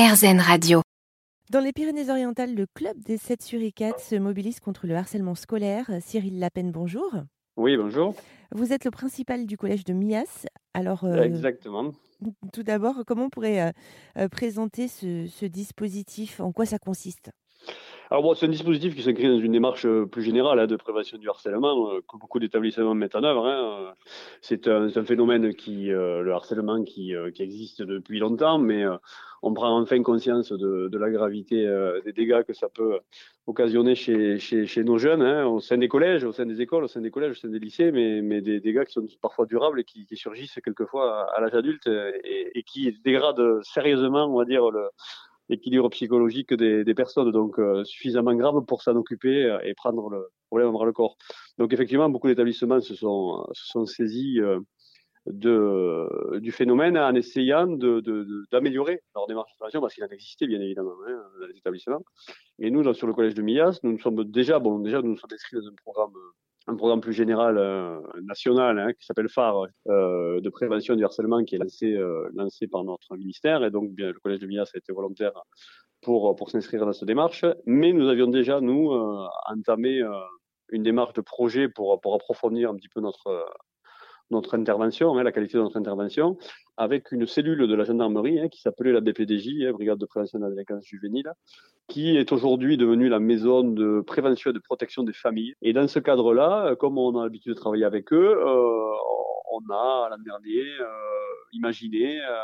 RZN Radio. Dans les Pyrénées-Orientales, le club des 7 suricates se mobilise contre le harcèlement scolaire. Cyril Lapen, bonjour. Oui, bonjour. Vous êtes le principal du collège de Mias. Alors, euh, Exactement. Tout d'abord, comment on pourrait euh, euh, présenter ce dispositif? En quoi ça consiste? Alors bon, c'est un dispositif qui s'inscrit dans une démarche euh, plus générale hein, de prévention du harcèlement euh, que beaucoup d'établissements mettent en œuvre. Hein. C'est un, un, phénomène qui, euh, le harcèlement qui, qui, existe depuis longtemps, mais on prend enfin conscience de, de la gravité des dégâts que ça peut occasionner chez, chez, chez nos jeunes, hein, au sein des collèges, au sein des écoles, au sein des collèges, au sein des lycées, mais, mais des dégâts qui sont parfois durables et qui, qui surgissent quelquefois à, à l'âge adulte et, et, qui dégradent sérieusement, on va dire, le, l'équilibre psychologique des, personnes, donc euh, suffisamment grave pour s'en occuper euh, et prendre le problème dans le corps. Donc effectivement, beaucoup d'établissements se sont, se sont saisis euh, de, du phénomène en essayant d'améliorer de, de, leur démarche de formation, parce qu'il en existait bien évidemment hein, dans les établissements. Et nous, dans, sur le collège de Millas, nous nous sommes déjà, bon, déjà nous nous sommes inscrits dans un programme un programme plus général euh, national hein, qui s'appelle phare euh, de prévention du harcèlement qui est lancé euh, lancé par notre ministère. Et donc bien le collège de Mias a été volontaire pour pour s'inscrire dans cette démarche. Mais nous avions déjà nous entamé une démarche de projet pour pour approfondir un petit peu notre notre intervention, hein, la qualité de notre intervention, avec une cellule de la gendarmerie hein, qui s'appelait la BPDJ, hein, Brigade de prévention de la délinquance juvénile, qui est aujourd'hui devenue la maison de prévention et de protection des familles. Et dans ce cadre-là, comme on a l'habitude de travailler avec eux, euh, on a l'an dernier euh, imaginé euh,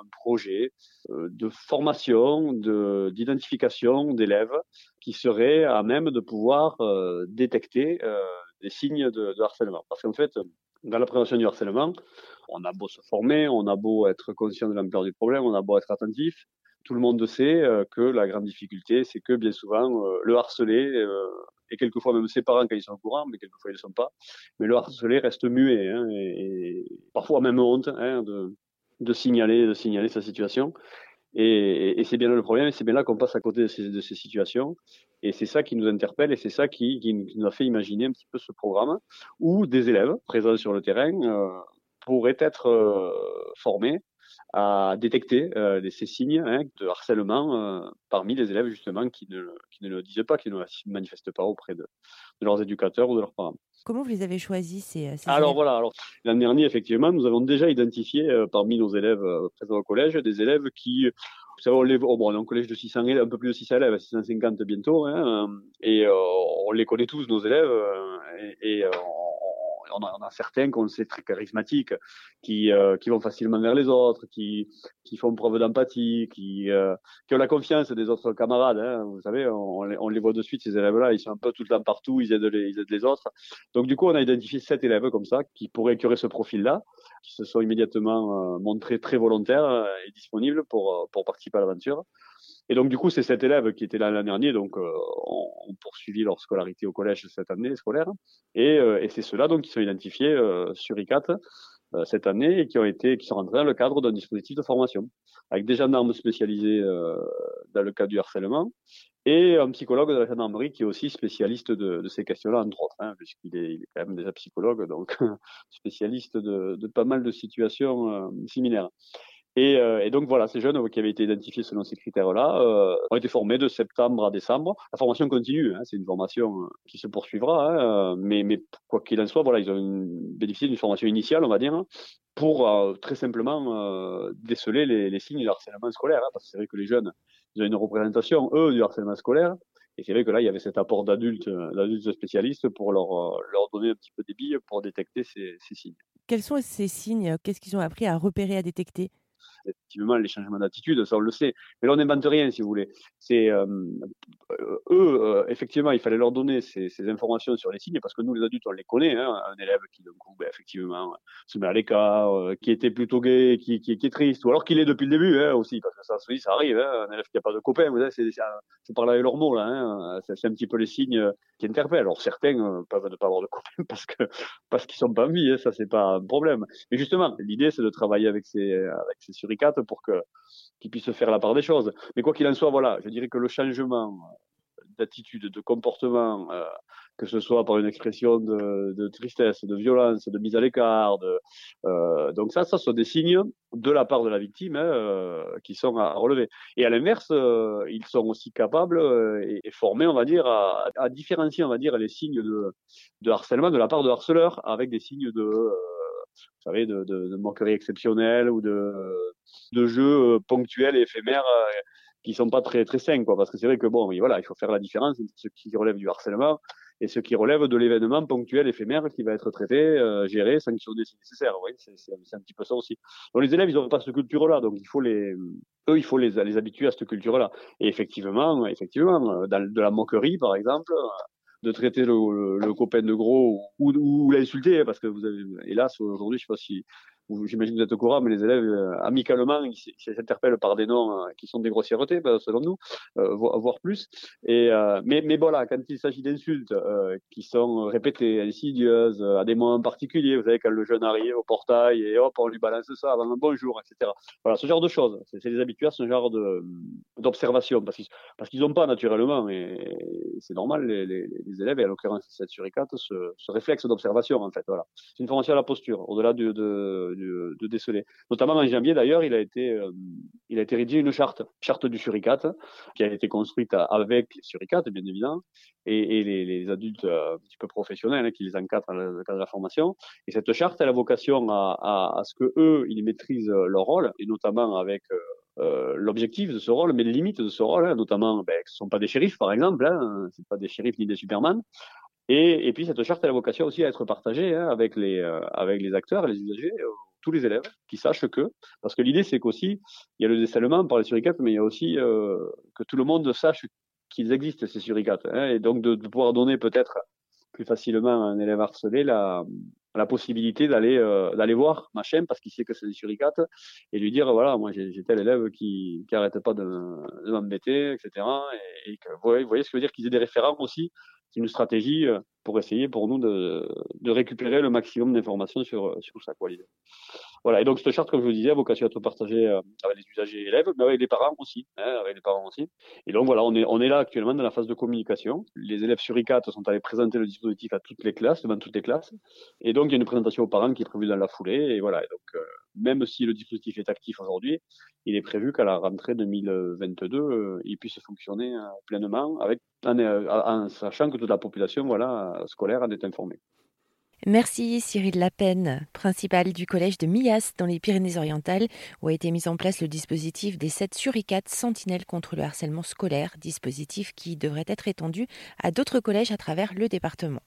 un projet euh, de formation, de, d'identification d'élèves qui seraient à même de pouvoir euh, détecter euh, des signes de, de harcèlement. Parce qu'en fait, dans la prévention du harcèlement, on a beau se former, on a beau être conscient de l'ampleur du problème, on a beau être attentif, tout le monde sait euh, que la grande difficulté, c'est que bien souvent, euh, le harcelé, euh, et quelquefois même ses parents quand ils sont au courant, mais quelquefois ils ne sont pas, mais le harcelé reste muet, hein, et, parfois même honte hein, de, de, signaler, de signaler sa situation. Et, et c'est bien là le problème, et c'est bien là qu'on passe à côté de ces, de ces situations. Et c'est ça qui nous interpelle, et c'est ça qui, qui, nous a fait imaginer un petit peu ce programme, où des élèves présents sur le terrain euh, pourraient être euh, formés à détecter euh, ces signes hein, de harcèlement parmi les élèves justement qui ne, qui ne le disent pas, qui ne manifestent pas auprès de, de leurs éducateurs ou de leurs parents. Comment vous les avez choisis ces, ces Alors voilà, alors l'an dernier effectivement, nous avons déjà identifié parmi nos élèves présents au collège des élèves qui vous on, les, oh, bon, on est un collège de 600 élèves, un peu plus de 600 élèves, 650 bientôt, hein, et euh, on les connaît tous, nos élèves, et, et on a, on a, certains qu'on sait très charismatiques, qui, euh, qui vont facilement vers les autres, qui, qui font preuve d'empathie, qui, euh, qui ont la confiance des autres camarades. Hein. Vous savez, on, on, les voit de suite, ces élèves-là, ils sont un peu tout le temps partout, ils aident, les, ils aident les autres. Donc du coup, on a identifié sept élèves comme ça, qui pourraient écœurer ce profil-là, qui se sont immédiatement euh, montrés très volontaires et disponibles pour, pour participer à l'aventure. Et donc, du coup, c'est cet élève qui était là l'an dernier, donc euh, on, on, poursuivit leur scolarité au collège cette année scolaire. Et, euh, et c'est ceux-là donc qui sont identifiés euh, sur ICAT euh, cette année et qui ont été, qui sont rentrés dans le cadre d'un dispositif de formation, avec des gendarmes spécialisés euh, dans le cas du harcèlement et un psychologue de la gendarmerie qui est aussi spécialiste de, de ces questions-là, entre autres, hein, puisqu'il est, quand même déjà psychologue, donc spécialiste de, de, pas mal de situations similaires. Et, euh, et, donc voilà, ces jeunes qui avaient été identifiés selon ces critères-là euh, ont été formés de septembre à décembre. La formation continue, hein, c'est une formation euh, qui se poursuivra, hein, euh, mais, quoi qu'il en soit, voilà, ils ont bénéficié d'une formation initiale, on va dire, pour euh, très simplement euh, déceler les, signes du harcèlement scolaire, parce que c'est vrai que les jeunes, ils ont une représentation, eux, du harcèlement scolaire, et c'est vrai que là, il y avait cet apport d'adultes, d'adultes spécialistes pour leur, leur donner un petit peu des billes pour détecter ces, ces signes. Quels sont ces signes? Qu'est-ce qu'ils ont appris à repérer, à détecter? Effectivement les changements d'attitude, ça on le sait. Mais là on n'invente rien si vous voulez. C'est euh, eux, euh, effectivement, il fallait leur donner ces, informations sur les signes parce que nous les adultes on les connaît. Hein, un élève qui d'un coup, ben, effectivement, se met à l'écart, euh, qui était plutôt gay, qui, qui, est triste, ou alors qu'il est depuis le début hein, aussi, parce que ça, ça arrive. Hein, un élève qui n'a pas de copain, vous savez, c'est, je parle avec leurs mots là. C'est, un petit peu les signes qui interpellent. Alors certains euh, peuvent ne pas avoir de copain parce que parce qu'ils sont pas en vie, ça c'est pas un problème. Mais justement, l'idée c'est de travailler avec ces avec ces pour que qu'ils puissent faire la part des choses. Mais quoi qu'il en soit, voilà, je dirais que le changement d'attitude, de comportement, euh, que ce soit par une expression de, tristesse, de violence, de mise à l'écart. Euh, donc ça, ça sont des signes de la part de la victime hein, euh, qui sont à, relever. Et à l'inverse, euh, ils sont aussi capables euh, et, formés, on va dire, à, différencier, on va dire, les signes de, de harcèlement de la part de harceleurs avec des signes de savez, de, de, de moquerie exceptionnelle ou de, jeux ponctuels et éphémères qui sont pas très très sains quoi. Parce que c'est vrai que bon voilà il faut faire la différence entre ce qui relève du harcèlement et ce qui relève de l'événement ponctuel éphémère qui va être traité euh, géré sanctionné si nécessaire. Oui, c'est un petit peu ça aussi. Donc les élèves ils n'ont pas cette culture là donc il faut les eux il faut les, les habituer à cette culture là et effectivement effectivement de la moquerie par exemple de traiter le, le, copain de gros ou, ou l'insulter parce que vous avez hélas aujourd'hui je sais pas si j'imagine que vous êtes au courant, mais les élèves, euh, amicalement, ils s'interpellent par des noms euh, qui sont des grossièretés, ben, selon nous, euh, voire plus. Et, mais, mais voilà, quand il s'agit d'insultes qui sont répétées, insidieuses, à des moments particuliers, vous savez, quand le jeune arrive au portail et hop, on lui balance ça avant un bonjour, etc. Voilà, ce genre de choses. C'est les habitués à ce genre d'observation, parce qu'ils parce qu'ils n'ont pas naturellement, et c'est normal, les, élèves, et à l'occurrence cette suricate, ce, ce réflexe d'observation, en fait. Voilà. C'est une formation à la posture, au-delà de, de de, de déceler. Notamment en janvier d'ailleurs, il a été euh, il a été rédigé une charte, charte du suricate, qui a été construite avec les suricates bien évidemment, et, les, adultes euh, un petit peu professionnels hein, qui les encadrent dans le cadre de la formation. Et cette charte, elle a vocation à, ce que eux, ils maîtrisent leur rôle, et notamment avec euh, l'objectif de ce rôle, mais les limites de ce rôle, hein, notamment ben, ce ne sont pas des shérifs par exemple, hein, c'est pas des shérifs ni des Superman, et, et, puis cette charte a la vocation aussi à être partagée hein, avec les avec les acteurs et les usagers tous les élèves qui sachent que, parce que l'idée c'est qu'aussi, il y a le décèlement par les suricates, mais il y a aussi euh, que tout le monde sache qu'ils existent ces suricates, hein, et donc de, pouvoir donner peut-être plus facilement à un élève harcelé la, la possibilité d'aller euh, d'aller voir machin parce qu'il sait que c'est des suricates et lui dire voilà moi j'ai tel élève qui qui pas de, de m'embêter etc et, que vous voyez, voyez ce que veut dire qu'ils aient des référents aussi c'est une stratégie euh, pour essayer pour nous de, récupérer le maximum d'informations sur, sur ça. Quoi, voilà. Et donc, cette charte, comme je vous disais, a vocation à être partagée euh, avec les usagers et élèves, mais avec les parents aussi, hein, avec les parents aussi. Et donc, voilà, on est, on est là actuellement dans la phase de communication. Les élèves sur ICAT sont allés présenter le dispositif à toutes les classes, devant toutes les classes. Et donc, il y a une présentation aux parents qui est prévue dans la foulée. Et voilà. Et donc, euh, même si le dispositif est actif aujourd'hui, il est prévu qu'à la rentrée 2022, euh, il puisse fonctionner pleinement, avec, en, sachant que toute la population voilà, scolaire en est informée. Merci Cyril Lapen, principal du collège de Millas dans les Pyrénées-Orientales, où a été mis en place le dispositif des 7 suricates sentinelles contre le harcèlement scolaire, dispositif qui devrait être étendu à d'autres collèges à travers le département.